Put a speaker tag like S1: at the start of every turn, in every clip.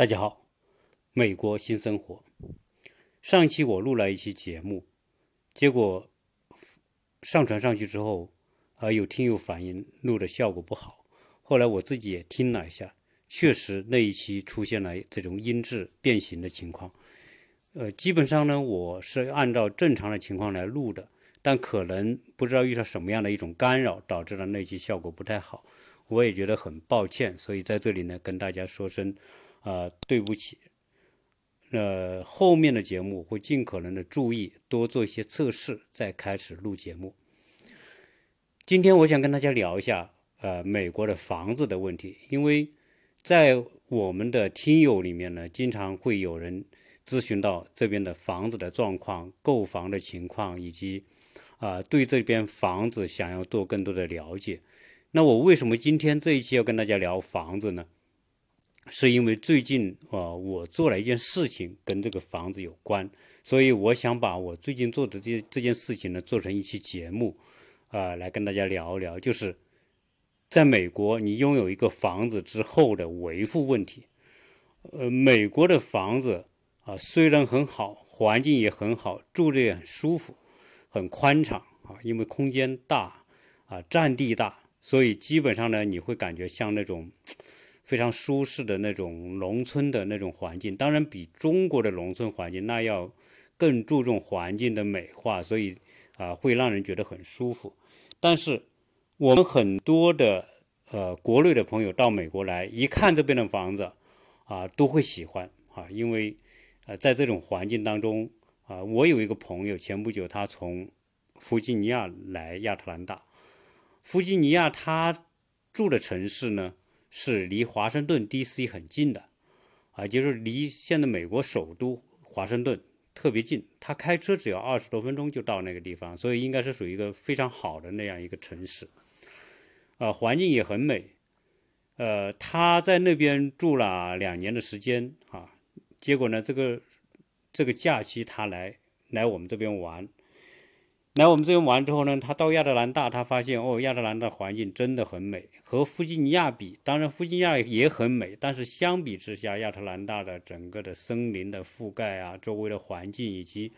S1: 大家好，美国新生活。上期我录了一期节目，结果上传上去之后，啊，有听友反映录的效果不好。后来我自己也听了一下，确实那一期出现了这种音质变形的情况。呃，基本上呢，我是按照正常的情况来录的，但可能不知道遇到什么样的一种干扰，导致了那期效果不太好。我也觉得很抱歉，所以在这里呢，跟大家说声。啊，对不起，呃，后面的节目会尽可能的注意多做一些测试，再开始录节目。今天我想跟大家聊一下，呃，美国的房子的问题，因为在我们的听友里面呢，经常会有人咨询到这边的房子的状况、购房的情况，以及啊，对这边房子想要做更多的了解。那我为什么今天这一期要跟大家聊房子呢？是因为最近啊，我做了一件事情跟这个房子有关，所以我想把我最近做的这这件事情呢，做成一期节目，啊，来跟大家聊一聊，就是在美国你拥有一个房子之后的维护问题。呃，美国的房子啊，虽然很好，环境也很好，住着也很舒服，很宽敞啊，因为空间大啊，占地大，所以基本上呢，你会感觉像那种。非常舒适的那种农村的那种环境，当然比中国的农村环境那要更注重环境的美化，所以啊会让人觉得很舒服。但是我们很多的呃国内的朋友到美国来，一看这边的房子啊都会喜欢啊，因为呃在这种环境当中啊，我有一个朋友前不久他从弗吉尼亚来亚特兰大，弗吉尼亚他住的城市呢。是离华盛顿 D.C. 很近的，啊，就是离现在美国首都华盛顿特别近，他开车只要二十多分钟就到那个地方，所以应该是属于一个非常好的那样一个城市，啊，环境也很美，呃，他在那边住了两年的时间啊，结果呢，这个这个假期他来来我们这边玩。来我们这边玩之后呢，他到亚特兰大，他发现哦，亚特兰大环境真的很美。和弗吉尼亚比，当然弗吉尼亚也很美，但是相比之下，亚特兰大的整个的森林的覆盖啊，周围的环境以及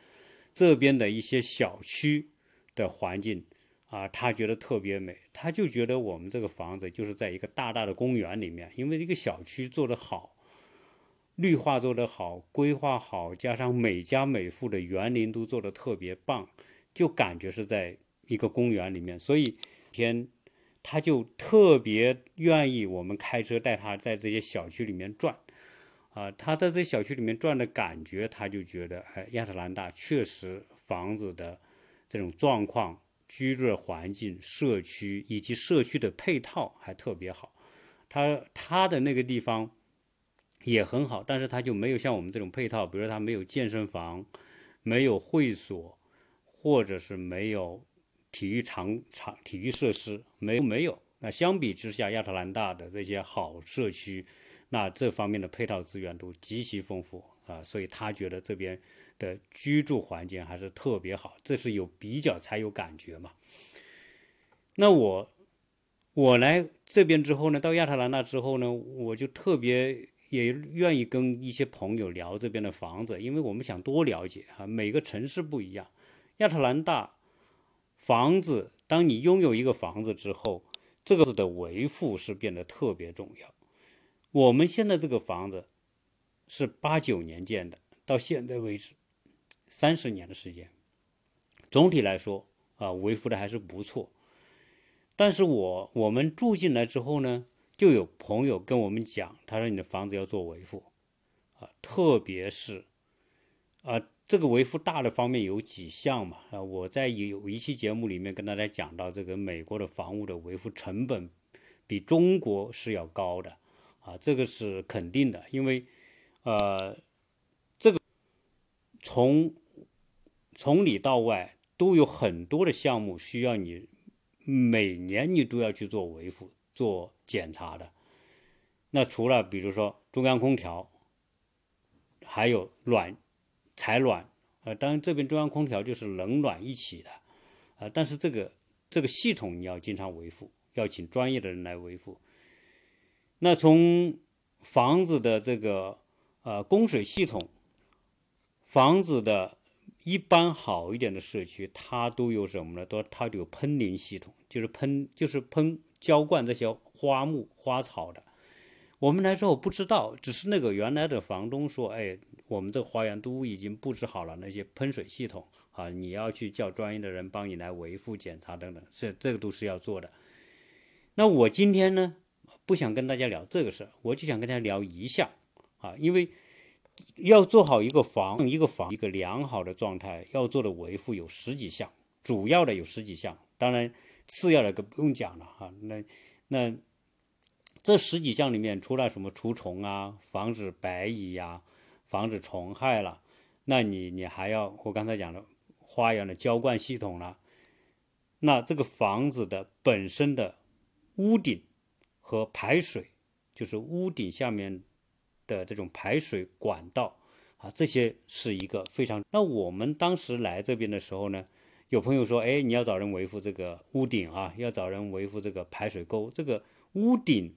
S1: 这边的一些小区的环境啊，他觉得特别美。他就觉得我们这个房子就是在一个大大的公园里面，因为这个小区做得好，绿化做得好，规划好，加上每家每户的园林都做得特别棒。就感觉是在一个公园里面，所以天他就特别愿意我们开车带他在这些小区里面转，啊，他在这小区里面转的感觉，他就觉得，哎，亚特兰大确实房子的这种状况、居住的环境、社区以及社区的配套还特别好。他他的那个地方也很好，但是他就没有像我们这种配套，比如说他没有健身房，没有会所。或者是没有体育场场体育设施，没没有。那相比之下，亚特兰大的这些好社区，那这方面的配套资源都极其丰富啊，所以他觉得这边的居住环境还是特别好。这是有比较才有感觉嘛。那我我来这边之后呢，到亚特兰大之后呢，我就特别也愿意跟一些朋友聊这边的房子，因为我们想多了解哈，每个城市不一样。亚特兰大房子，当你拥有一个房子之后，这个字的维护是变得特别重要。我们现在这个房子是八九年建的，到现在为止三十年的时间，总体来说啊，维护的还是不错。但是我我们住进来之后呢，就有朋友跟我们讲，他说你的房子要做维护啊，特别是啊。这个维护大的方面有几项嘛？啊，我在有一期节目里面跟大家讲到，这个美国的房屋的维护成本比中国是要高的，啊，这个是肯定的，因为，呃，这个从从里到外都有很多的项目需要你每年你都要去做维护、做检查的。那除了比如说中央空调，还有暖。采暖，呃，当然这边中央空调就是冷暖一起的，啊，但是这个这个系统你要经常维护，要请专业的人来维护。那从房子的这个呃供水系统，房子的一般好一点的社区，它都有什么呢？都它都有喷淋系统，就是喷就是喷浇灌这些花木花草的。我们来说我不知道，只是那个原来的房东说，哎，我们这个花园都已经布置好了那些喷水系统啊，你要去叫专业的人帮你来维护检查等等，这这个都是要做的。那我今天呢？不想跟大家聊这个事，我就想跟大家聊一项啊，因为要做好一个房，一个房一个良好的状态，要做的维护有十几项，主要的有十几项，当然次要的就不用讲了哈。那那这十几项里面，除了什么除虫啊、防止白蚁呀、防止虫害了，那你你还要我刚才讲的花园的浇灌系统了，那这个房子的本身的屋顶。和排水，就是屋顶下面的这种排水管道啊，这些是一个非常。那我们当时来这边的时候呢，有朋友说，哎，你要找人维护这个屋顶啊，要找人维护这个排水沟。这个屋顶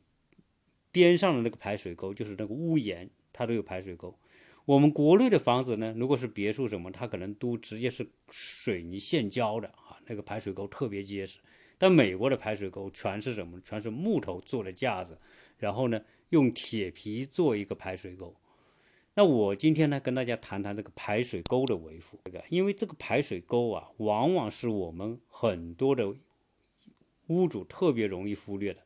S1: 边上的那个排水沟，就是那个屋檐，它都有排水沟。我们国内的房子呢，如果是别墅什么，它可能都直接是水泥现浇的啊，那个排水沟特别结实。但美国的排水沟全是什么？全是木头做的架子，然后呢，用铁皮做一个排水沟。那我今天呢，跟大家谈谈这个排水沟的维护。这个，因为这个排水沟啊，往往是我们很多的屋主特别容易忽略的。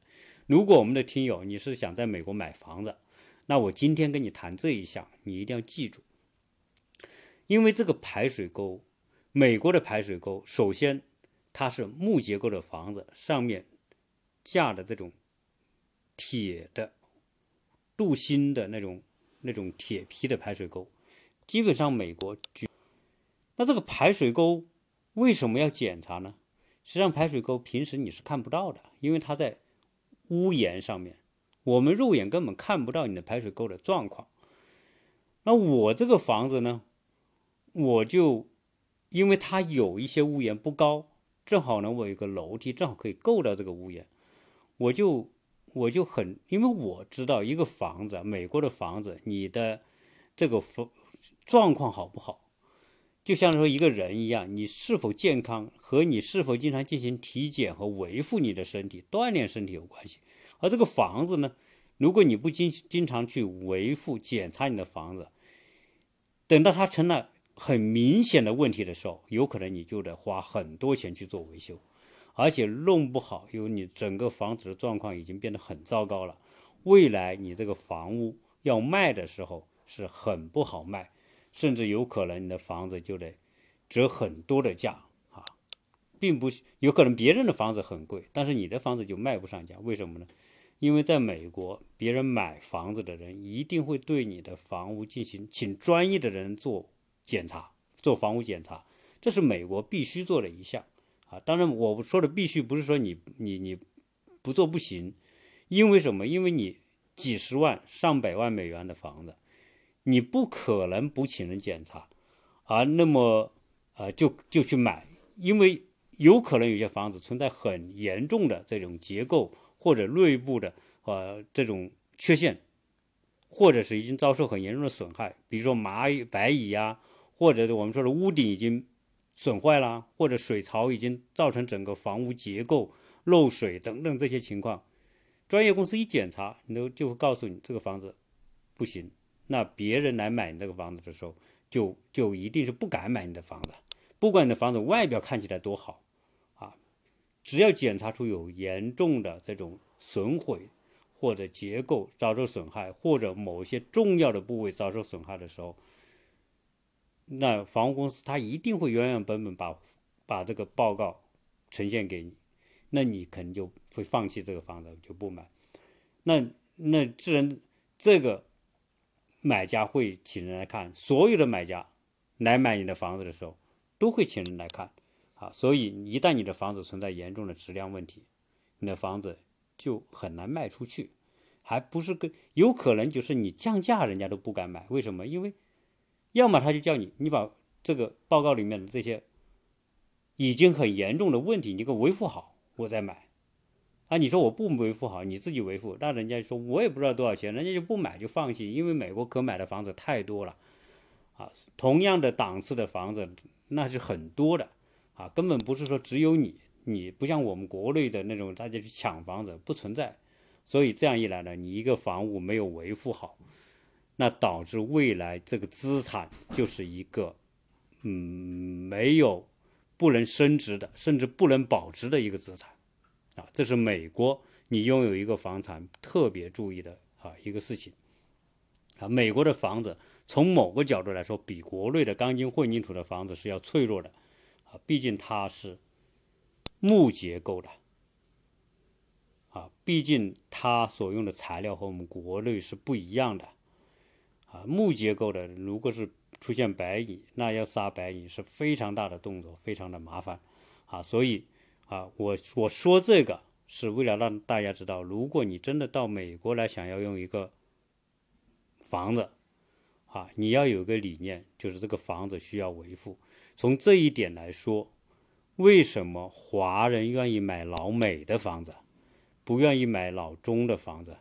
S1: 如果我们的听友你是想在美国买房子，那我今天跟你谈这一项，你一定要记住。因为这个排水沟，美国的排水沟，首先。它是木结构的房子，上面架的这种铁的镀锌的那种那种铁皮的排水沟，基本上美国。那这个排水沟为什么要检查呢？实际上，排水沟平时你是看不到的，因为它在屋檐上面，我们肉眼根本看不到你的排水沟的状况。那我这个房子呢，我就因为它有一些屋檐不高。正好呢，我有个楼梯，正好可以够到这个屋檐，我就我就很，因为我知道一个房子，美国的房子，你的这个房状况好不好，就像说一个人一样，你是否健康和你是否经常进行体检和维护你的身体、锻炼身体有关系。而这个房子呢，如果你不经经常去维护、检查你的房子，等到它成了。很明显的问题的时候，有可能你就得花很多钱去做维修，而且弄不好，因为你整个房子的状况已经变得很糟糕了。未来你这个房屋要卖的时候是很不好卖，甚至有可能你的房子就得折很多的价啊，并不是有可能别人的房子很贵，但是你的房子就卖不上价。为什么呢？因为在美国，别人买房子的人一定会对你的房屋进行请专业的人做。检查做房屋检查，这是美国必须做的一项啊。当然，我说的必须不是说你你你不做不行，因为什么？因为你几十万上百万美元的房子，你不可能不请人检查，而那么呃就就去买，因为有可能有些房子存在很严重的这种结构或者内部的呃这种缺陷，或者是已经遭受很严重的损害，比如说蚂蚁、白蚁呀。或者我们说的屋顶已经损坏了，或者水槽已经造成整个房屋结构漏水等等这些情况，专业公司一检查，你都就会告诉你这个房子不行。那别人来买你这个房子的时候，就就一定是不敢买你的房子，不管你的房子外表看起来多好，只要检查出有严重的这种损毁，或者结构遭受损害，或者某些重要的部位遭受损害的时候。那房屋公司他一定会原原本本把把这个报告呈现给你，那你可能就会放弃这个房子就不买。那那自然这个买家会请人来看，所有的买家来买你的房子的时候都会请人来看啊。所以一旦你的房子存在严重的质量问题，你的房子就很难卖出去，还不是跟有可能就是你降价人家都不敢买，为什么？因为。要么他就叫你，你把这个报告里面的这些已经很严重的问题，你给我维护好，我再买。啊，你说我不维护好，你自己维护，那人家说我也不知道多少钱，人家就不买就放弃，因为美国可买的房子太多了，啊，同样的档次的房子那是很多的，啊，根本不是说只有你，你不像我们国内的那种大家去抢房子不存在，所以这样一来呢，你一个房屋没有维护好，那导致未来这个资产就是一个，嗯，没有不能升值的，甚至不能保值的一个资产。啊，这是美国你拥有一个房产特别注意的啊一个事情。啊，美国的房子从某个角度来说，比国内的钢筋混凝土的房子是要脆弱的。啊，毕竟它是木结构的。啊，毕竟它所用的材料和我们国内是不一样的。啊，木结构的如果是出现白蚁，那要杀白蚁是非常大的动作，非常的麻烦。啊，所以。啊，我我说这个是为了让大家知道，如果你真的到美国来想要用一个房子，啊，你要有个理念，就是这个房子需要维护。从这一点来说，为什么华人愿意买老美的房子，不愿意买老中的房子？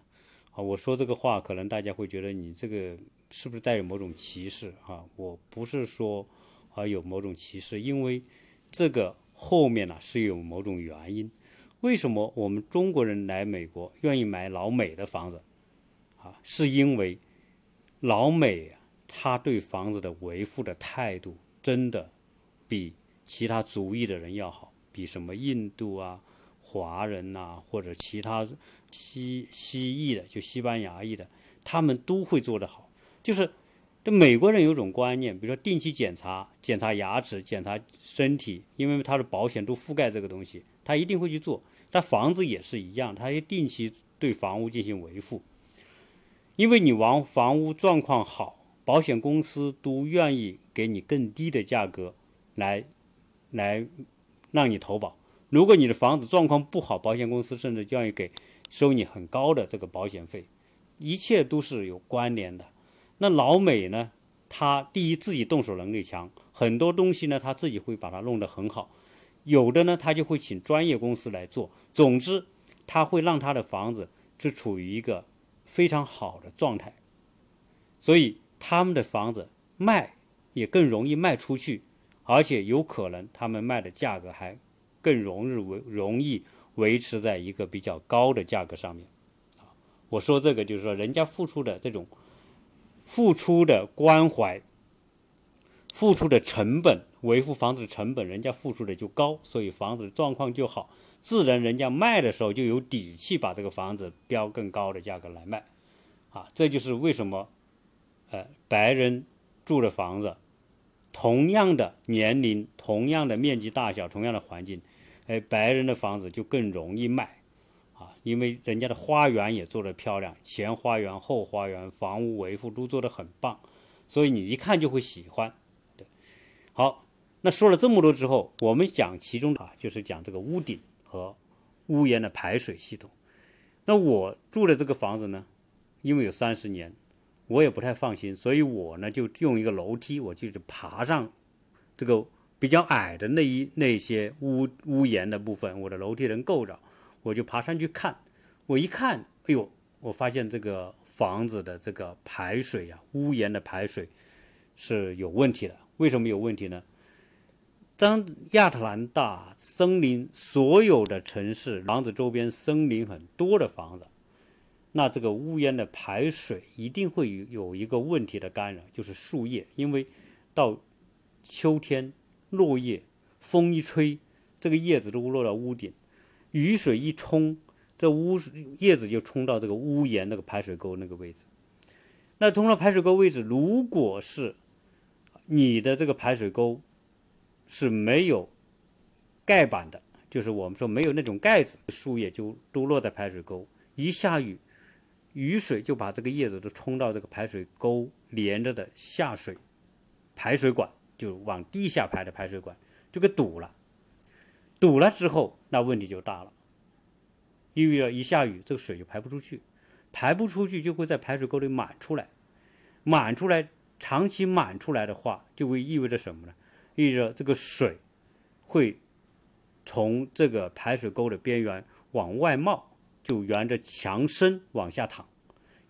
S1: 啊，我说这个话，可能大家会觉得你这个是不是带有某种歧视？啊，我不是说啊有某种歧视，因为这个。后面呢是有某种原因，为什么我们中国人来美国愿意买老美的房子啊？是因为老美他对房子的维护的态度真的比其他族裔的人要好，比什么印度啊、华人呐或者其他西西裔的，就西班牙裔的，他们都会做得好，就是。这美国人有种观念，比如说定期检查、检查牙齿、检查身体，因为他的保险都覆盖这个东西，他一定会去做。但房子也是一样，他要定期对房屋进行维护。因为你房房屋状况好，保险公司都愿意给你更低的价格来来让你投保。如果你的房子状况不好，保险公司甚至愿意给收你很高的这个保险费。一切都是有关联的。那老美呢？他第一自己动手能力强，很多东西呢他自己会把它弄得很好。有的呢他就会请专业公司来做。总之，他会让他的房子是处于一个非常好的状态，所以他们的房子卖也更容易卖出去，而且有可能他们卖的价格还更容易维容易维持在一个比较高的价格上面。我说这个就是说人家付出的这种。付出的关怀，付出的成本，维护房子的成本，人家付出的就高，所以房子状况就好，自然人家卖的时候就有底气把这个房子标更高的价格来卖，啊，这就是为什么，呃，白人住的房子，同样的年龄，同样的面积大小，同样的环境，哎，白人的房子就更容易卖。啊因为人家的花园也做得漂亮，前花园、后花园、房屋维护都做得很棒，所以你一看就会喜欢。对，好，那说了这么多之后，我们讲其中啊，就是讲这个屋顶和屋檐的排水系统。那我住的这个房子呢，因为有三十年，我也不太放心，所以我呢就用一个楼梯，我就是爬上这个比较矮的那一那些屋屋檐的部分，我的楼梯能够着。我就爬上去看，我一看，哎呦，我发现这个房子的这个排水啊，屋檐的排水是有问题的。为什么有问题呢？当亚特兰大森林所有的城市房子周边森林很多的房子，那这个屋檐的排水一定会有有一个问题的干扰，就是树叶，因为到秋天落叶，风一吹，这个叶子都落到屋顶。雨水一冲，这屋叶子就冲到这个屋檐那个排水沟那个位置。那通了排水沟位置，如果是你的这个排水沟是没有盖板的，就是我们说没有那种盖子，树叶就都落在排水沟。一下雨，雨水就把这个叶子都冲到这个排水沟连着的下水排水管，就往地下排的排水管就给堵了。堵了之后，那问题就大了，因为一下雨，这个水就排不出去，排不出去就会在排水沟里满出来，满出来，长期满出来的话，就会意味着什么呢？意味着这个水会从这个排水沟的边缘往外冒，就沿着墙身往下淌；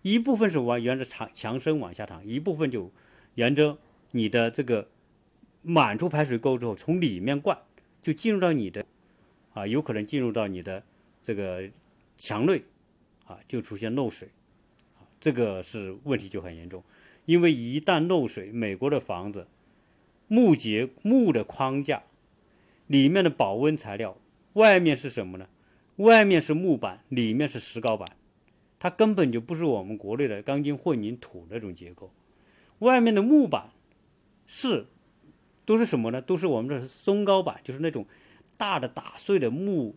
S1: 一部分是往沿着墙墙身往下淌，一部分就沿着你的这个满出排水沟之后，从里面灌，就进入到你的啊，有可能进入到你的这个墙内啊，就出现漏水啊，这个是问题就很严重。因为一旦漏水，美国的房子木结木的框架里面的保温材料，外面是什么呢？外面是木板，里面是石膏板，它根本就不是我们国内的钢筋混凝土那种结构。外面的木板是都是什么呢？都是我们的松糕板，就是那种大的打碎的木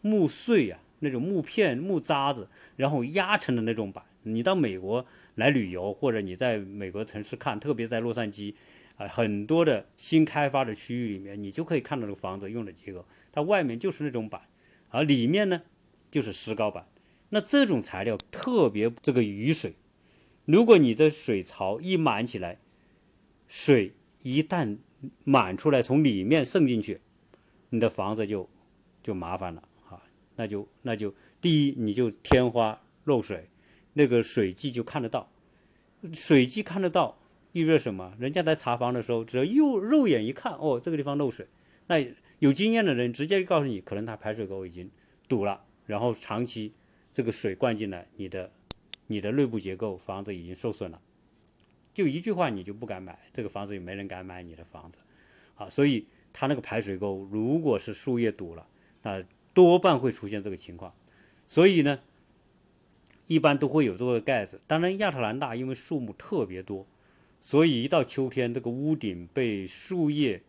S1: 木碎呀，那种木片、木渣子，然后压成的那种板。你到美国。来旅游，或者你在美国城市看，特别在洛杉矶，啊，很多的新开发的区域里面，你就可以看到这个房子用的结构，它外面就是那种板，而里面呢就是石膏板。那这种材料特别这个雨水，如果你的水槽一满起来，水一旦满出来从里面渗进去，你的房子就就麻烦了啊，那就那就第一你就天花漏水。那个水迹就看得到，水迹看得到，意味着什么？人家在查房的时候，只要肉肉眼一看，哦，这个地方漏水，那有经验的人直接告诉你，可能他排水沟已经堵了，然后长期这个水灌进来，你的你的内部结构房子已经受损了，就一句话你就不敢买这个房子，也没人敢买你的房子，啊，所以它那个排水沟如果是树叶堵了，那多半会出现这个情况，所以呢。一般都会有这个盖子。当然，亚特兰大因为树木特别多，所以一到秋天，这个屋顶被树叶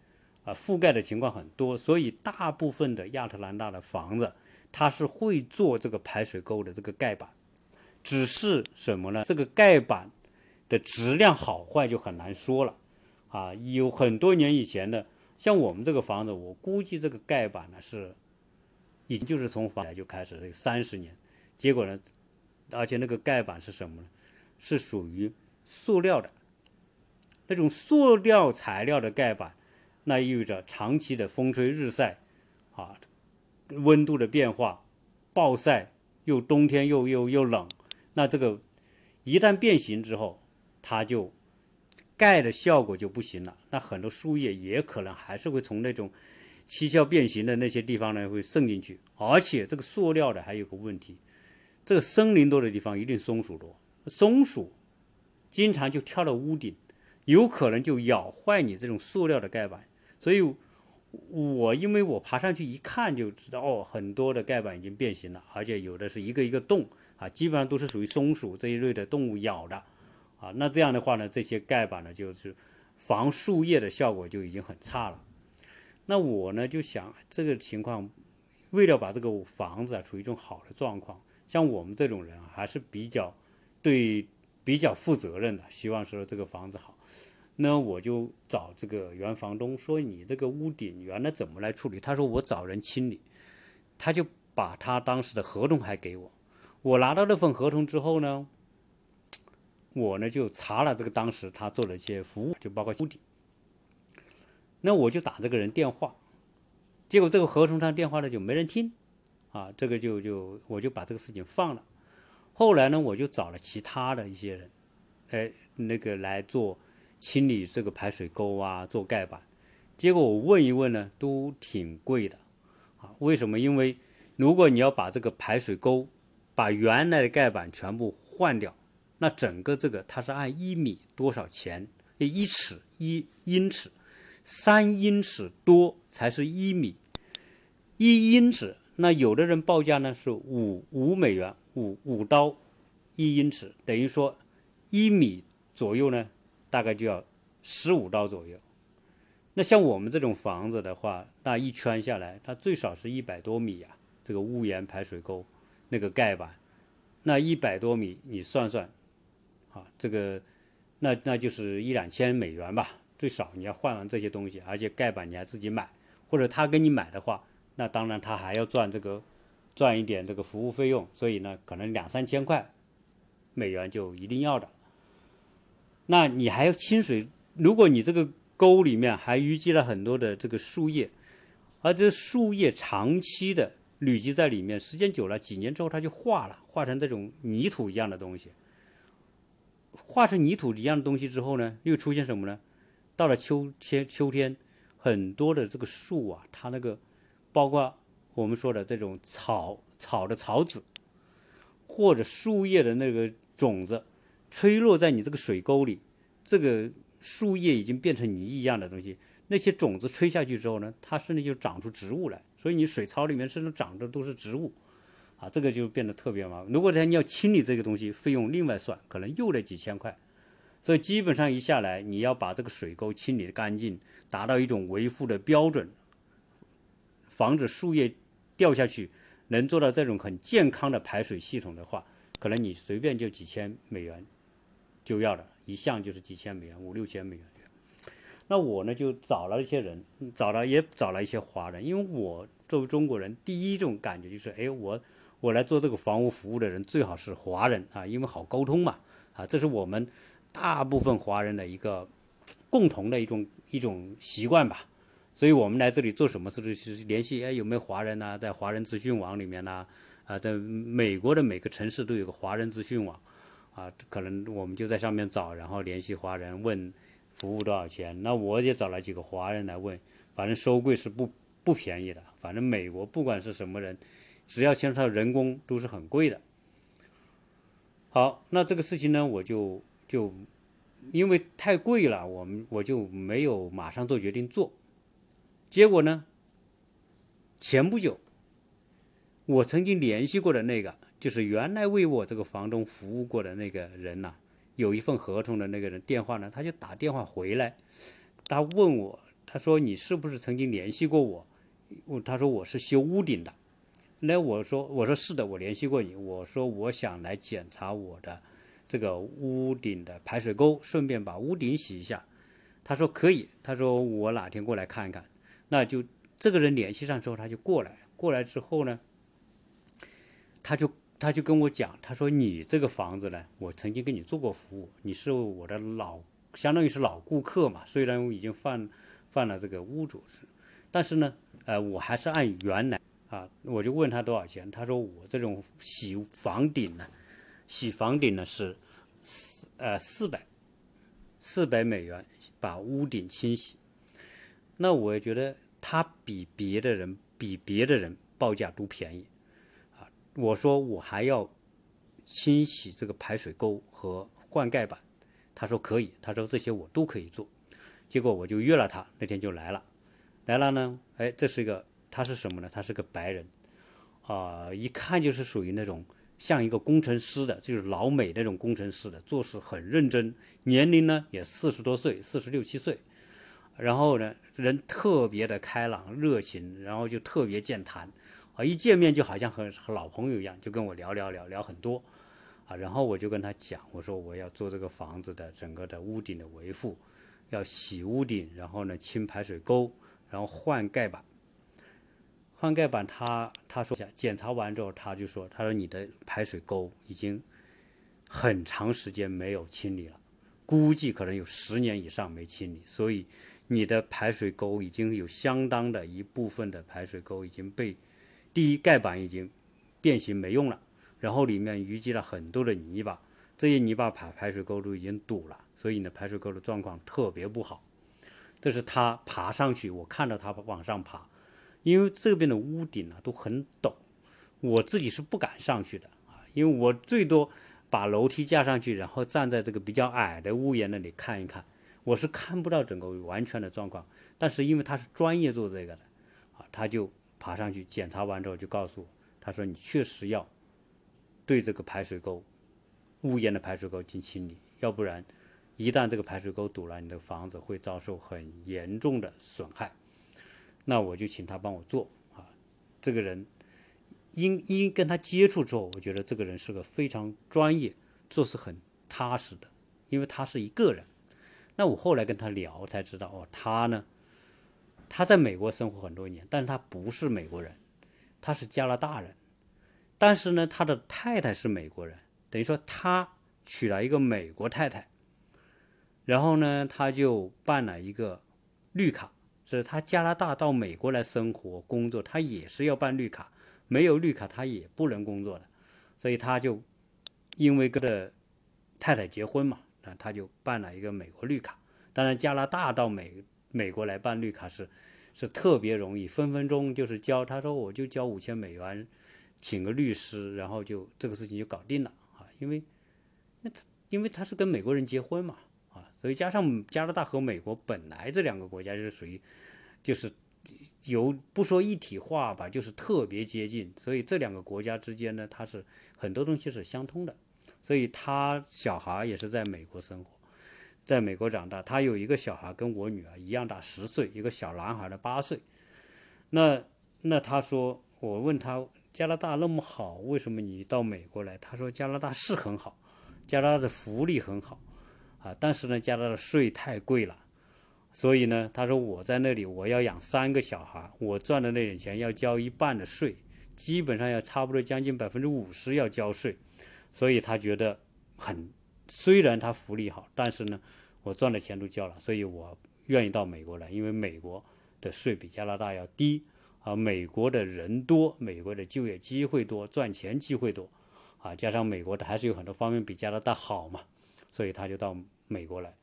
S1: 覆盖的情况很多。所以，大部分的亚特兰大的房子，它是会做这个排水沟的这个盖板。只是什么呢？这个盖板的质量好坏就很难说了啊。有很多年以前的，像我们这个房子，我估计这个盖板呢是已经就是从房来就开始这三十年，结果呢？而且那个盖板是什么呢？是属于塑料的，那种塑料材料的盖板，那意味着长期的风吹日晒，啊，温度的变化，暴晒，又冬天又又又冷，那这个一旦变形之后，它就盖的效果就不行了。那很多树叶也可能还是会从那种七窍变形的那些地方呢会渗进去，而且这个塑料的还有个问题。这个森林多的地方一定松鼠多，松鼠经常就跳到屋顶，有可能就咬坏你这种塑料的盖板。所以，我因为我爬上去一看就知道，哦，很多的盖板已经变形了，而且有的是一个一个洞啊，基本上都是属于松鼠这一类的动物咬的啊。那这样的话呢，这些盖板呢就是防树叶的效果就已经很差了。那我呢就想，这个情况为了把这个房子啊处于一种好的状况。像我们这种人啊，还是比较对比较负责任的，希望说这个房子好。那我就找这个原房东说：“你这个屋顶原来怎么来处理？”他说：“我找人清理。”他就把他当时的合同还给我。我拿到那份合同之后呢，我呢就查了这个当时他做的一些服务，就包括屋顶。那我就打这个人电话，结果这个合同上电话呢就没人听。啊，这个就就我就把这个事情放了。后来呢，我就找了其他的一些人，哎，那个来做清理这个排水沟啊，做盖板。结果我问一问呢，都挺贵的。啊，为什么？因为如果你要把这个排水沟，把原来的盖板全部换掉，那整个这个它是按一米多少钱？一尺一英尺，三英尺多才是一米，一英尺。那有的人报价呢是五五美元，五五刀一英尺，等于说一米左右呢，大概就要十五刀左右。那像我们这种房子的话，那一圈下来，它最少是一百多米呀。这个屋檐排水沟那个盖板，那一百多米，你算算，啊，这个那那就是一两千美元吧，最少你要换完这些东西，而且盖板你还自己买，或者他给你买的话。那当然，他还要赚这个，赚一点这个服务费用，所以呢，可能两三千块美元就一定要的。那你还要清水，如果你这个沟里面还淤积了很多的这个树叶，而这树叶长期的累积在里面，时间久了，几年之后它就化了，化成这种泥土一样的东西。化成泥土一样的东西之后呢，又出现什么呢？到了秋天，秋天很多的这个树啊，它那个包括我们说的这种草草的草籽，或者树叶的那个种子，吹落在你这个水沟里，这个树叶已经变成泥一样的东西。那些种子吹下去之后呢，它甚至就长出植物来。所以你水槽里面甚至长的都是植物，啊，这个就变得特别麻烦。如果你要清理这个东西，费用另外算，可能又得几千块。所以基本上一下来，你要把这个水沟清理干净，达到一种维护的标准，防止树叶掉下去，能做到这种很健康的排水系统的话，可能你随便就几千美元就要了，一项就是几千美元，五六千美元。那我呢就找了一些人，找了也找了一些华人，因为我作为中国人，第一种感觉就是，哎，我我来做这个房屋服务的人最好是华人啊，因为好沟通嘛，啊，这是我们大部分华人的一个共同的一种一种习惯吧。所以我们来这里做什么事都是联系，哎，有没有华人呢？在华人资讯网里面呢，啊，在美国的每个城市都有个华人资讯网，啊，可能我们就在上面找，然后联系华人问。服务多少钱？那我也找了几个华人来问，反正收贵是不不便宜的。反正美国不管是什么人，只要牵扯到人工都是很贵的。好，那这个事情呢，我就就因为太贵了，我们我就没有马上做决定做。结果呢，前不久我曾经联系过的那个，就是原来为我这个房东服务过的那个人呐。有一份合同的那个人电话呢，他就打电话回来，他问我，他说你是不是曾经联系过我？我他说我是修屋顶的，那我说我说是的，我联系过你。我说我想来检查我的这个屋顶的排水沟，顺便把屋顶洗一下。他说可以，他说我哪天过来看一看。那就这个人联系上之后，他就过来，过来之后呢，他就。他就跟我讲，他说你这个房子呢，我曾经给你做过服务，你是我的老，相当于是老顾客嘛。虽然我已经犯犯了这个屋主，但是呢，呃，我还是按原来啊，我就问他多少钱，他说我这种洗房顶呢，洗房顶呢是四呃四百四百美元把屋顶清洗。那我觉得他比别的人比别的人报价都便宜。我说我还要清洗这个排水沟和换盖板，他说可以，他说这些我都可以做。结果我就约了他，那天就来了。来了呢，哎，这是一个他是什么呢？他是个白人，啊，一看就是属于那种像一个工程师的，就是老美那种工程师的，做事很认真。年龄呢也四十多岁，四十六七岁。然后呢，人特别的开朗热情，然后就特别健谈。一见面就好像和和老朋友一样，就跟我聊聊聊聊很多，啊，然后我就跟他讲，我说我要做这个房子的整个的屋顶的维护，要洗屋顶，然后呢清排水沟，然后换盖板。换盖板，他他说检查完之后，他就说，他说你的排水沟已经很长时间没有清理了，估计可能有十年以上没清理，所以你的排水沟已经有相当的一部分的排水沟已经被。第一，盖板已经变形没用了，然后里面淤积了很多的泥巴，这些泥巴把排水沟都已经堵了，所以呢，排水沟的状况特别不好。这是他爬上去，我看到他往上爬，因为这边的屋顶呢都很陡，我自己是不敢上去的啊，因为我最多把楼梯架上去，然后站在这个比较矮的屋檐那里看一看，我是看不到整个完全的状况。但是因为他是专业做这个的，啊，他就。爬上去检查完之后，就告诉我，他说你确实要对这个排水沟、屋檐的排水沟进行清理，要不然一旦这个排水沟堵了，你的房子会遭受很严重的损害。那我就请他帮我做啊。这个人因因跟他接触之后，我觉得这个人是个非常专业、做事很踏实的，因为他是一个人。那我后来跟他聊才知道，哦，他呢。他在美国生活很多年，但是他不是美国人，他是加拿大人。但是呢，他的太太是美国人，等于说他娶了一个美国太太。然后呢，他就办了一个绿卡，是他加拿大到美国来生活工作，他也是要办绿卡。没有绿卡他也不能工作的，所以他就因为跟的太太结婚嘛，那他就办了一个美国绿卡。当然，加拿大到美美国来办绿卡是是特别容易，分分钟就是交，他说我就交五千美元，请个律师，然后就这个事情就搞定了啊，因为那他因为他是跟美国人结婚嘛啊。所以加上加拿大和美国本来这两个国家是属于，就是有不说一体化吧，就是特别接近。所以这两个国家之间呢，它是很多东西是相通的。所以他小孩也是在美国生活，在美国长大。他有一个小孩跟我女儿一样大，十岁，一个小男孩的八岁。那那他说，我问他加拿大那么好，为什么你到美国来？他说加拿大是很好，加拿大的福利很好。啊，但是呢，加拿大的税太贵了，所以呢，他说我在那里我要养三个小孩，我赚的那点钱要交一半的税，基本上要差不多将近百分之五十要交税，所以他觉得很，虽然他福利好，但是呢，我赚的钱都交了，所以我愿意到美国来，因为美国的税比加拿大要低，啊，美国的人多，美国的就业机会多，赚钱机会多，啊，加上美国的还是有很多方面比加拿大好嘛。所以他就到美国来，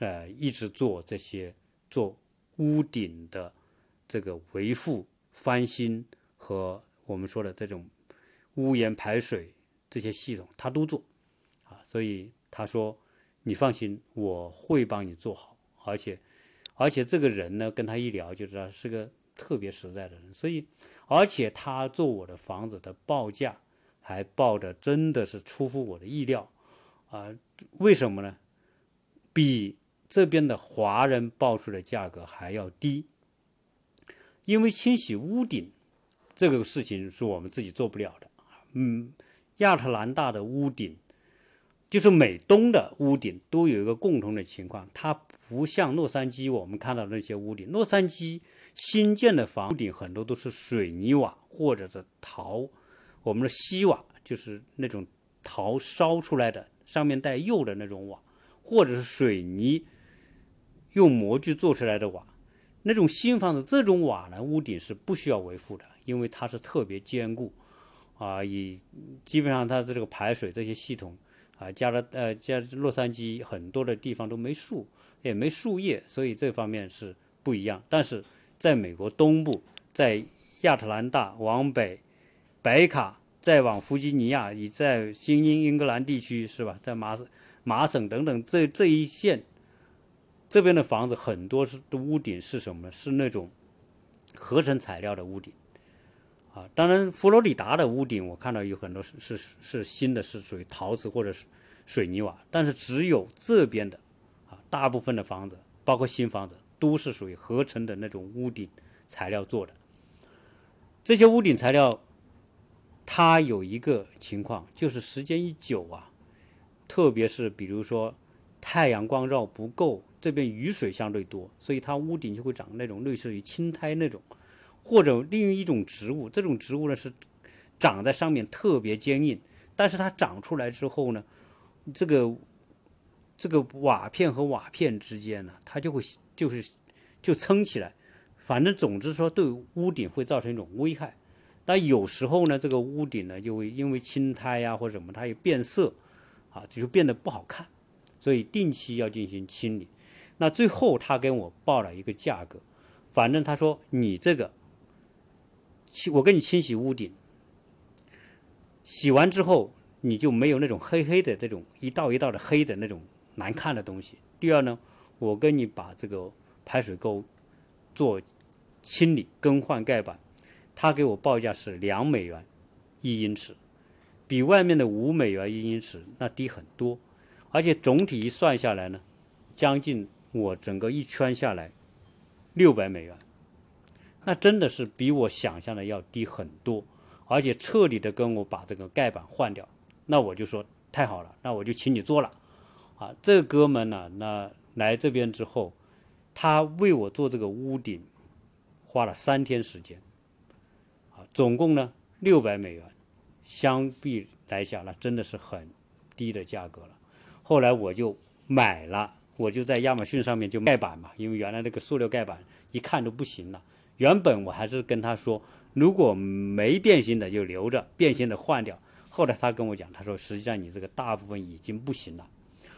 S1: 呃，一直做这些做屋顶的这个维护、翻新和我们说的这种屋檐排水这些系统，他都做啊。所以他说：“你放心，我会帮你做好。”而且，而且这个人呢，跟他一聊就知道是个特别实在的人。所以，而且他做我的房子的报价还报的真的是出乎我的意料。啊，为什么呢？比这边的华人报出的价格还要低。因为清洗屋顶这个事情是我们自己做不了的。嗯，亚特兰大的屋顶，就是美东的屋顶，都有一个共同的情况，它不像洛杉矶我们看到的那些屋顶。洛杉矶新建的房屋顶很多都是水泥瓦或者是陶，我们的锡瓦就是那种陶烧出来的。上面带釉的那种瓦，或者是水泥用模具做出来的瓦，那种新房子这种瓦呢，屋顶是不需要维护的，因为它是特别坚固啊。以基本上它的这个排水这些系统啊，加了呃加洛杉矶很多的地方都没树，也没树叶，所以这方面是不一样。但是在美国东部，在亚特兰大往北，北卡。再往弗吉尼亚，你在新英英格兰地区是吧？在麻麻省等等这这一线，这边的房子很多是的屋顶是什么呢？是那种合成材料的屋顶啊。当然，佛罗里达的屋顶我看到有很多是是是新的，是属于陶瓷或者是水泥瓦。但是只有这边的啊，大部分的房子，包括新房子，都是属于合成的那种屋顶材料做的。这些屋顶材料。它有一个情况，就是时间一久啊，特别是比如说太阳光照不够，这边雨水相对多，所以它屋顶就会长那种类似于青苔那种，或者另一种植物。这种植物呢是长在上面特别坚硬，但是它长出来之后呢，这个这个瓦片和瓦片之间呢，它就会就是就撑起来，反正总之说对屋顶会造成一种危害。但有时候呢，这个屋顶呢就会因为青苔呀或者什么，它也变色，啊，就变得不好看，所以定期要进行清理。那最后他跟我报了一个价格，反正他说你这个清，我给你清洗屋顶，洗完之后你就没有那种黑黑的这种一道一道的黑的那种难看的东西。第二呢，我跟你把这个排水沟做清理，更换盖板。他给我报价是两美元一英尺，比外面的五美元一英尺那低很多，而且总体一算下来呢，将近我整个一圈下来六百美元，那真的是比我想象的要低很多，而且彻底的跟我把这个盖板换掉，那我就说太好了，那我就请你做了，啊，这哥们呢，那来这边之后，他为我做这个屋顶花了三天时间。啊总共呢六百美元，相比来讲，那真的是很低的价格了。后来我就买了，我就在亚马逊上面就盖板嘛，因为原来那个塑料盖板一看都不行了，原本我还是跟他说，如果没变形的就留着，变形的换掉。后来他跟我讲，他说实际上你这个大部分已经不行了。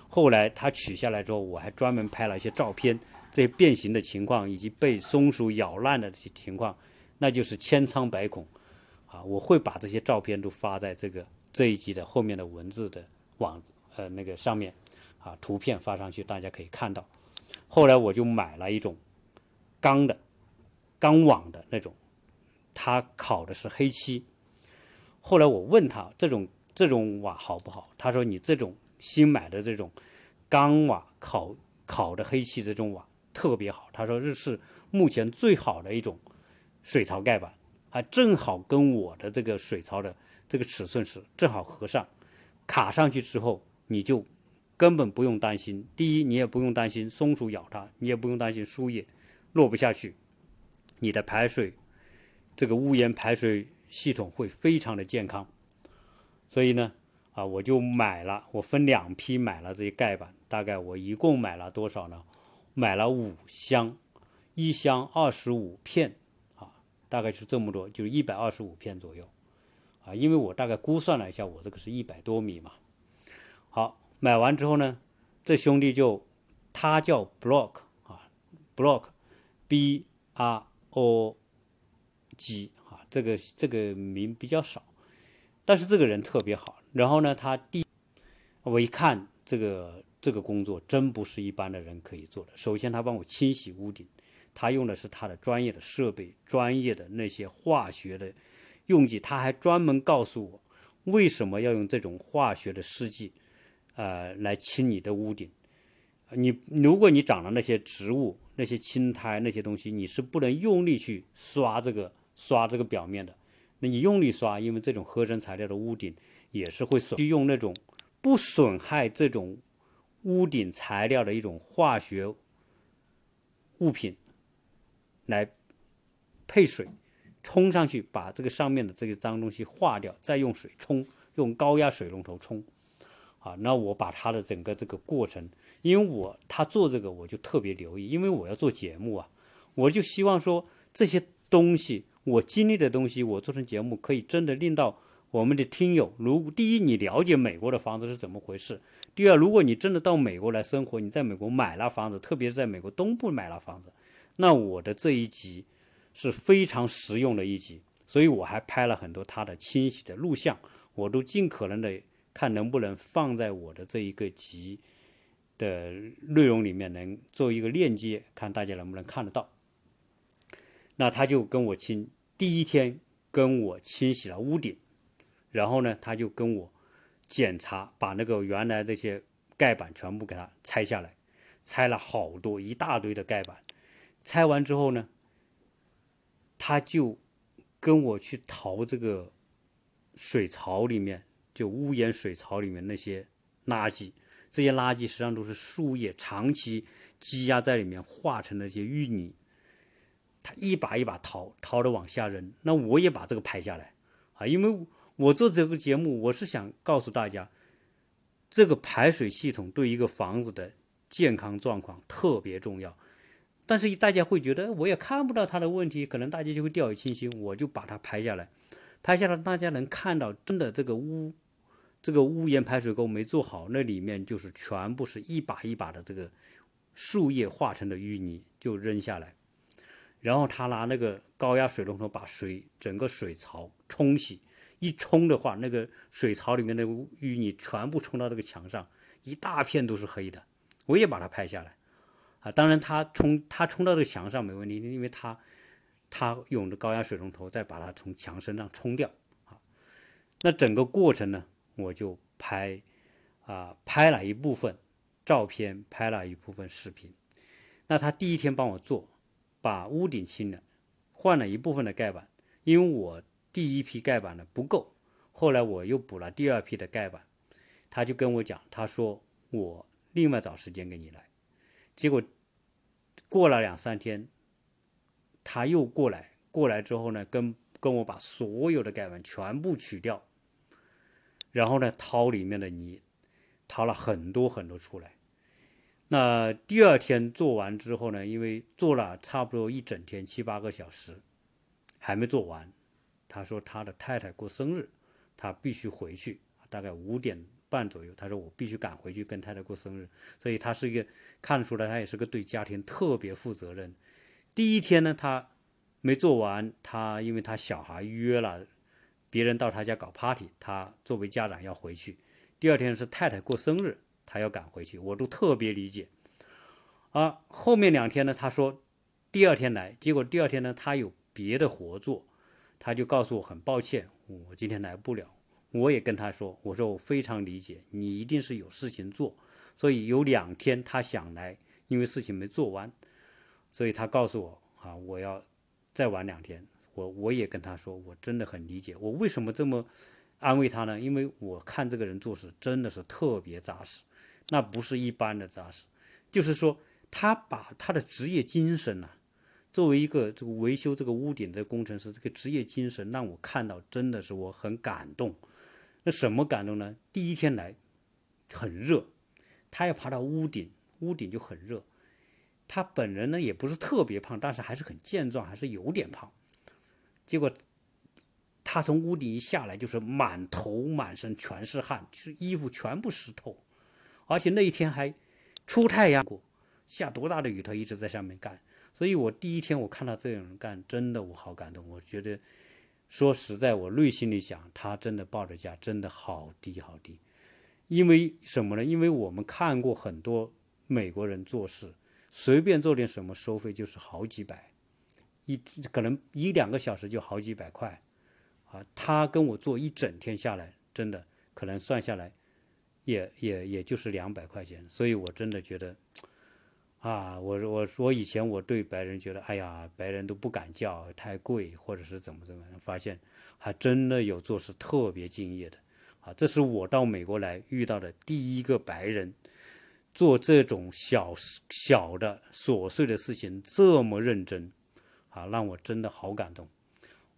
S1: 后来他取下来之后，我还专门拍了一些照片，这些变形的情况以及被松鼠咬烂的这些情况，那就是千疮百孔。啊，我会把这些照片都发在这个这一集的后面的文字的网呃那个上面，啊，图片发上去，大家可以看到。后来我就买了一种钢的钢网的那种，他烤的是黑漆。后来我问他这种这种瓦好不好？他说你这种新买的这种钢瓦烤烤的黑漆这种瓦特别好。他说这是目前最好的一种水槽盖板，还正好跟我的这个水槽的这个尺寸是正好合上。卡上去之后你就。根本不用担心，第一，你也不用担心松鼠咬它，你也不用担心树叶落不下去，你的排水这个屋檐排水系统会非常的健康。所以呢，啊，我就买了，我分两批买了这些盖板，大概我一共买了多少呢？买了五箱，一箱二十五片，啊，大概是这么多，就是一百二十五片左右，啊，因为我大概估算了一下，我这个是一百多米嘛，好。买完之后呢，这兄弟就他叫 Block 啊，Block，B R O G 啊，这个这个名比较少，但是这个人特别好。然后呢，他第我一看这个这个工作真不是一般的人可以做的。首先，他帮我清洗屋顶，他用的是他的专业的设备、专业的那些化学的用剂，他还专门告诉我为什么要用这种化学的试剂。呃，来清你的屋顶。你如果你长了那些植物、那些青苔、那些东西，你是不能用力去刷这个刷这个表面的。那你用力刷，因为这种合成材料的屋顶也是会损。就用那种不损害这种屋顶材料的一种化学物品来配水冲上去，把这个上面的这个脏东西化掉，再用水冲，用高压水龙头冲。啊，那我把它的整个这个过程，因为我他做这个我就特别留意，因为我要做节目啊，我就希望说这些东西我经历的东西，我做成节目可以真的令到我们的听友，如第一你了解美国的房子是怎么回事，第二如果你真的到美国来生活，你在美国买了房子，特别是在美国东部买了房子，那我的这一集是非常实用的一集，所以我还拍了很多他的清洗的录像，我都尽可能的。看能不能放在我的这一个集的内容里面，能做一个链接，看大家能不能看得到。那他就跟我清，第一天跟我清洗了屋顶，然后呢，他就跟我检查，把那个原来那些盖板全部给它拆下来，拆了好多一大堆的盖板。拆完之后呢，他就跟我去淘这个水槽里面。就屋檐水槽里面那些垃圾，这些垃圾实际上都是树叶长期积压在里面化成的一些淤泥。他一把一把掏，掏着往下扔。那我也把这个拍下来啊，因为我做这个节目，我是想告诉大家，这个排水系统对一个房子的健康状况特别重要。但是大家会觉得我也看不到他的问题，可能大家就会掉以轻心。我就把它拍下来，拍下来大家能看到真的这个屋。这个屋檐排水沟没做好，那里面就是全部是一把一把的这个树叶化成的淤泥，就扔下来。然后他拿那个高压水龙头把水整个水槽冲洗，一冲的话，那个水槽里面的淤泥全部冲到这个墙上，一大片都是黑的。我也把它拍下来啊。当然他冲他冲到这个墙上没问题，因为他他用的高压水龙头再把它从墙身上冲掉啊。那整个过程呢？我就拍，啊，拍了一部分照片，拍了一部分视频。那他第一天帮我做，把屋顶清了，换了一部分的盖板，因为我第一批盖板呢不够，后来我又补了第二批的盖板。他就跟我讲，他说我另外找时间给你来。结果过了两三天，他又过来，过来之后呢，跟跟我把所有的盖板全部取掉。然后呢，掏里面的泥，掏了很多很多出来。那第二天做完之后呢，因为做了差不多一整天七八个小时，还没做完。他说他的太太过生日，他必须回去，大概五点半左右。他说我必须赶回去跟太太过生日，所以他是一个看出来，他也是个对家庭特别负责任。第一天呢，他没做完，他因为他小孩约了别人到他家搞 party，他作为家长要回去。第二天是太太过生日。他要赶回去，我都特别理解。啊，后面两天呢，他说第二天来，结果第二天呢，他有别的活做，他就告诉我很抱歉，我今天来不了。我也跟他说，我说我非常理解，你一定是有事情做，所以有两天他想来，因为事情没做完，所以他告诉我啊，我要再晚两天。我我也跟他说，我真的很理解，我为什么这么安慰他呢？因为我看这个人做事真的是特别扎实。那不是一般的扎实，就是说，他把他的职业精神呐，作为一个这个维修这个屋顶的工程师，这个职业精神让我看到，真的是我很感动。那什么感动呢？第一天来很热，他要爬到屋顶，屋顶就很热。他本人呢也不是特别胖，但是还是很健壮，还是有点胖。结果他从屋顶一下来，就是满头满身全是汗，就是衣服全部湿透。而且那一天还出太阳过，下多大的雨，他一直在上面干。所以我第一天我看到这种人干，真的我好感动。我觉得说实在，我内心里想，他真的报的价真的好低好低。因为什么呢？因为我们看过很多美国人做事，随便做点什么收费就是好几百，一可能一两个小时就好几百块。啊，他跟我做一整天下来，真的可能算下来。也也也就是两百块钱，所以我真的觉得，啊，我我我以前我对白人觉得，哎呀，白人都不敢叫，太贵，或者是怎么怎么，发现还真的有做事特别敬业的，啊，这是我到美国来遇到的第一个白人，做这种小小的琐碎的事情这么认真，啊，让我真的好感动。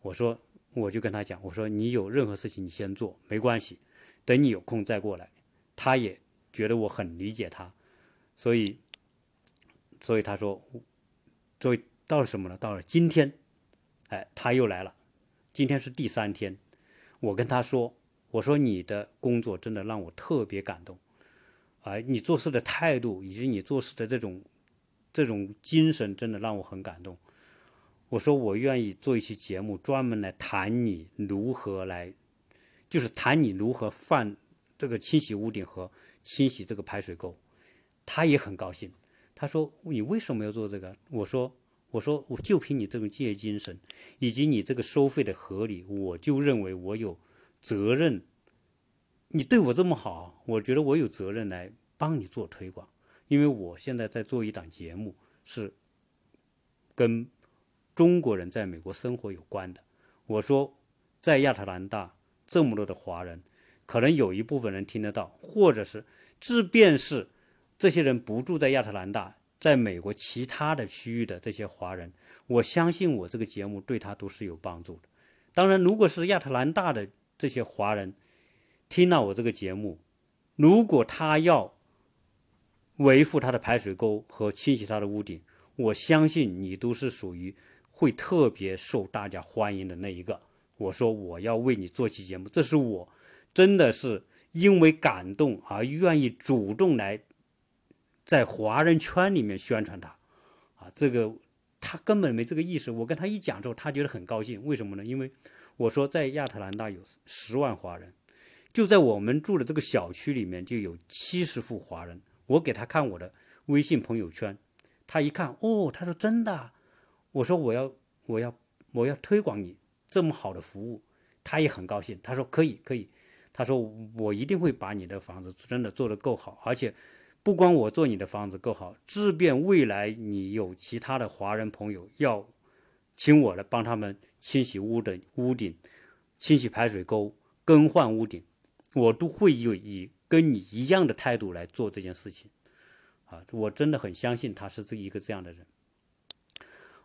S1: 我说，我就跟他讲，我说你有任何事情你先做，没关系，等你有空再过来。他也觉得我很理解他，所以，所以他说，所以到了什么呢？到了今天，哎，他又来了。今天是第三天，我跟他说，我说你的工作真的让我特别感动，啊，你做事的态度以及你做事的这种这种精神，真的让我很感动。我说我愿意做一期节目，专门来谈你如何来，就是谈你如何犯。这个清洗屋顶和清洗这个排水沟，他也很高兴。他说：“你为什么要做这个？”我说：“我说我就凭你这种敬业精神，以及你这个收费的合理，我就认为我有责任。你对我这么好，我觉得我有责任来帮你做推广。因为我现在在做一档节目，是跟中国人在美国生活有关的。我说，在亚特兰大这么多的华人。”可能有一部分人听得到，或者是，即便是这些人不住在亚特兰大，在美国其他的区域的这些华人，我相信我这个节目对他都是有帮助的。当然，如果是亚特兰大的这些华人听了我这个节目，如果他要维护他的排水沟和清洗他的屋顶，我相信你都是属于会特别受大家欢迎的那一个。我说我要为你做期节目，这是我。真的是因为感动而愿意主动来在华人圈里面宣传他，啊，这个他根本没这个意识。我跟他一讲之后，他觉得很高兴。为什么呢？因为我说在亚特兰大有十万华人，就在我们住的这个小区里面就有七十户华人。我给他看我的微信朋友圈，他一看，哦，他说真的。我说我要我要我要推广你这么好的服务，他也很高兴。他说可以可以。他说：“我一定会把你的房子真的做得够好，而且不光我做你的房子够好，即便未来你有其他的华人朋友要请我来帮他们清洗屋的屋顶、清洗排水沟、更换屋顶，我都会以以跟你一样的态度来做这件事情。啊，我真的很相信他是这一个这样的人。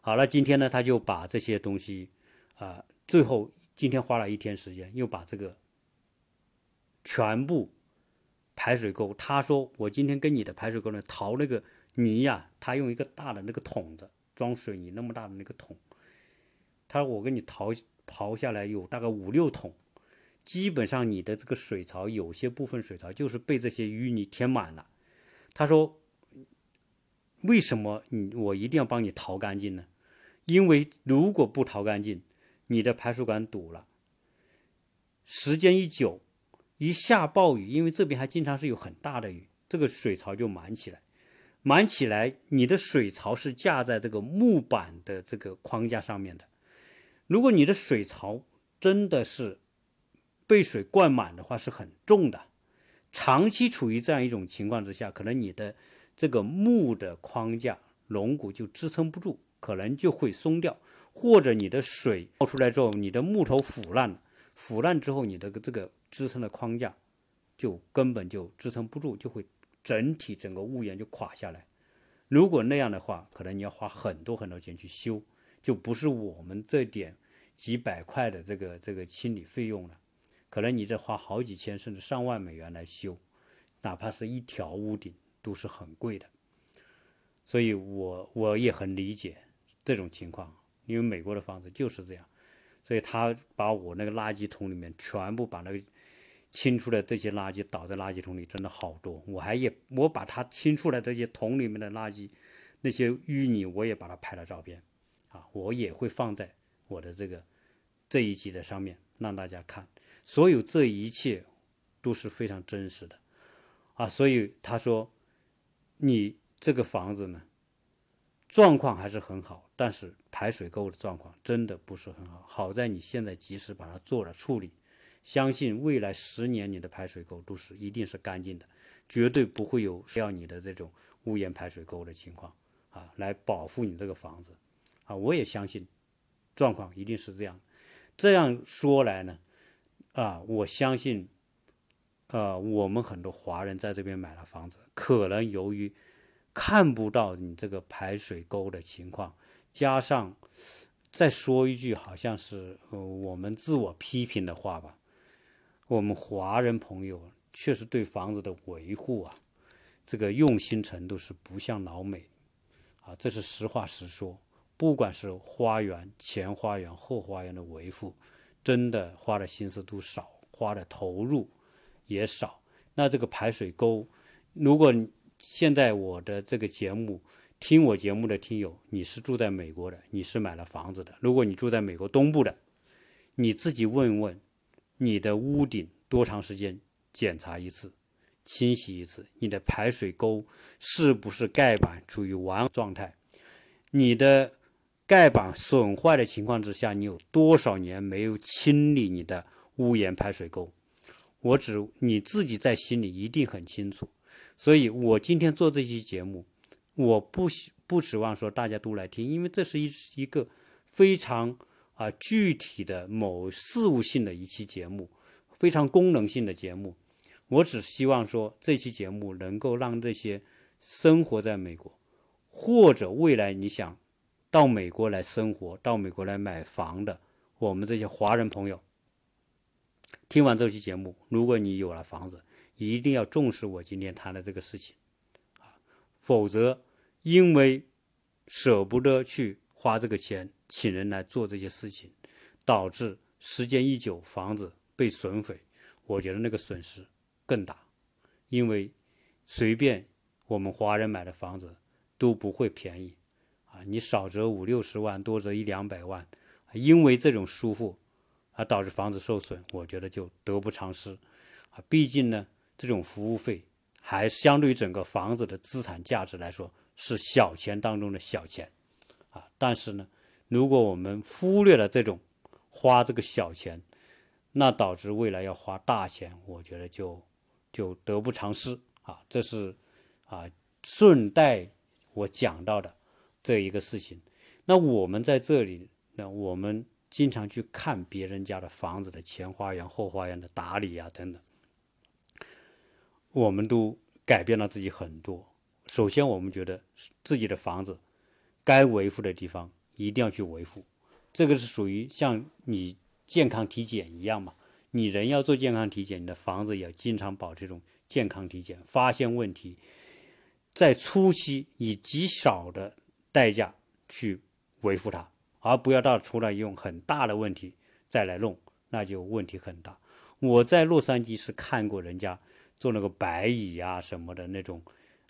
S1: 好了，今天呢，他就把这些东西啊，最后今天花了一天时间，又把这个。”全部排水沟，他说我今天跟你的排水沟呢淘那个泥呀，他用一个大的那个桶子装水泥那么大的那个桶，他说我给你淘刨下来有大概五六桶，基本上你的这个水槽有些部分水槽就是被这些淤泥填满了。他说为什么你我一定要帮你淘干净呢？因为如果不淘干净，你的排水管堵了，时间一久。一下暴雨，因为这边还经常是有很大的雨，这个水槽就满起来。满起来，你的水槽是架在这个木板的这个框架上面的。如果你的水槽真的是被水灌满的话，是很重的。长期处于这样一种情况之下，可能你的这个木的框架龙骨就支撑不住，可能就会松掉，或者你的水倒出来之后，你的木头腐烂了。腐烂之后，你的这个支撑的框架就根本就支撑不住，就会整体整个屋檐就垮下来。如果那样的话，可能你要花很多很多钱去修，就不是我们这点几百块的这个这个清理费用了，可能你得花好几千甚至上万美元来修，哪怕是一条屋顶都是很贵的。所以我我也很理解这种情况，因为美国的房子就是这样。所以他把我那个垃圾桶里面全部把那个清出来这些垃圾倒在垃圾桶里，真的好多。我还也我把他清出来这些桶里面的垃圾那些淤泥，我也把它拍了照片，啊，我也会放在我的这个这一集的上面让大家看。所有这一切都是非常真实的，啊，所以他说你这个房子呢状况还是很好，但是。排水沟的状况真的不是很好，好在你现在及时把它做了处理，相信未来十年你的排水沟都是一定是干净的，绝对不会有需要你的这种屋檐排水沟的情况啊，来保护你这个房子啊，我也相信状况一定是这样。这样说来呢，啊，我相信，呃，我们很多华人在这边买了房子，可能由于看不到你这个排水沟的情况。加上再说一句，好像是呃我们自我批评的话吧。我们华人朋友确实对房子的维护啊，这个用心程度是不像老美啊，这是实话实说。不管是花园、前花园、后花园的维护，真的花的心思都少，花的投入也少。那这个排水沟，如果现在我的这个节目。听我节目的听友，你是住在美国的，你是买了房子的。如果你住在美国东部的，你自己问问，你的屋顶多长时间检查一次、清洗一次？你的排水沟是不是盖板处于完状态？你的盖板损坏的情况之下，你有多少年没有清理你的屋檐排水沟？我只你自己在心里一定很清楚。所以我今天做这期节目。我不不指望说大家都来听，因为这是一一个非常啊具体的某事务性的一期节目，非常功能性的节目。我只希望说这期节目能够让这些生活在美国，或者未来你想到美国来生活、到美国来买房的我们这些华人朋友，听完这期节目，如果你有了房子，一定要重视我今天谈的这个事情。啊否则，因为舍不得去花这个钱请人来做这些事情，导致时间一久房子被损毁，我觉得那个损失更大。因为随便我们华人买的房子都不会便宜啊，你少则五六十万，多则一两百万，因为这种疏忽而导致房子受损，我觉得就得不偿失啊。毕竟呢，这种服务费。还相对于整个房子的资产价值来说，是小钱当中的小钱，啊，但是呢，如果我们忽略了这种花这个小钱，那导致未来要花大钱，我觉得就就得不偿失啊。这是啊，顺带我讲到的这一个事情。那我们在这里，那我们经常去看别人家的房子的前花园、后花园的打理啊等等。我们都改变了自己很多。首先，我们觉得自己的房子该维护的地方一定要去维护，这个是属于像你健康体检一样嘛。你人要做健康体检，你的房子也要经常保持这种健康体检，发现问题，在初期以极少的代价去维护它，而不要到出来用很大的问题再来弄，那就问题很大。我在洛杉矶是看过人家做那个白蚁啊什么的那种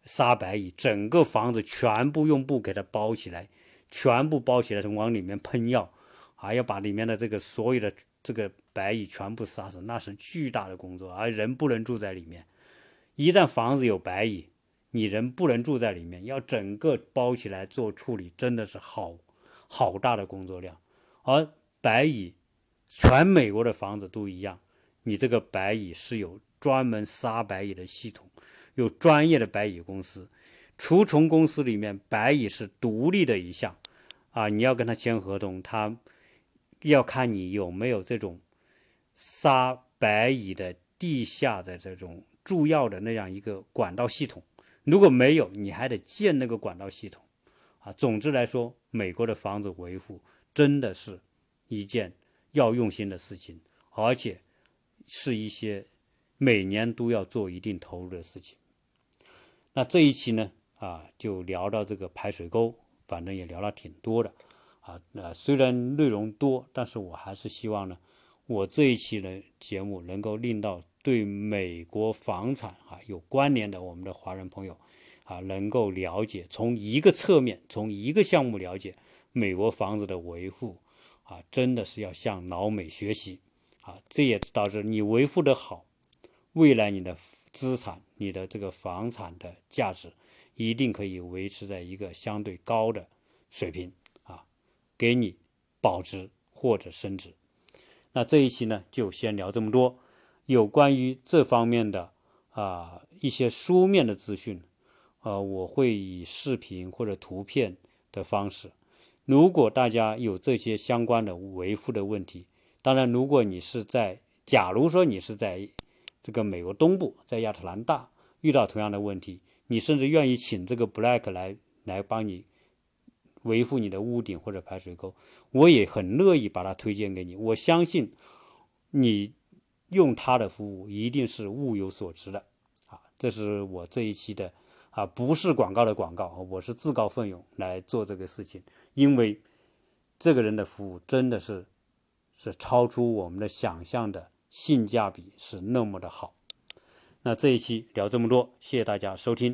S1: 杀白蚁，整个房子全部用布给它包起来，全部包起来，从往里面喷药，还要把里面的这个所有的这个。白蚁全部杀死，那是巨大的工作，而人不能住在里面。一旦房子有白蚁，你人不能住在里面，要整个包起来做处理，真的是好好大的工作量。而白蚁，全美国的房子都一样，你这个白蚁是有专门杀白蚁的系统，有专业的白蚁公司，除虫公司里面白蚁是独立的一项啊，你要跟他签合同，他要看你有没有这种。杀白蚁的地下的这种注药的那样一个管道系统，如果没有，你还得建那个管道系统，啊，总之来说，美国的房子维护真的是一件要用心的事情，而且是一些每年都要做一定投入的事情。那这一期呢，啊，就聊到这个排水沟，反正也聊了挺多的，啊，那虽然内容多，但是我还是希望呢。我这一期的节目能够令到对美国房产啊有关联的我们的华人朋友啊能够了解，从一个侧面，从一个项目了解美国房子的维护啊，真的是要向老美学习啊！这也导致你维护的好，未来你的资产、你的这个房产的价值一定可以维持在一个相对高的水平啊，给你保值或者升值。那这一期呢，就先聊这么多。有关于这方面的啊一些书面的资讯，呃，我会以视频或者图片的方式。如果大家有这些相关的维护的问题，当然，如果你是在，假如说你是在这个美国东部，在亚特兰大遇到同样的问题，你甚至愿意请这个 Black 来来帮你。维护你的屋顶或者排水沟，我也很乐意把它推荐给你。我相信你用他的服务一定是物有所值的啊！这是我这一期的啊，不是广告的广告，我是自告奋勇来做这个事情，因为这个人的服务真的是是超出我们的想象的性价比是那么的好。那这一期聊这么多，谢谢大家收听。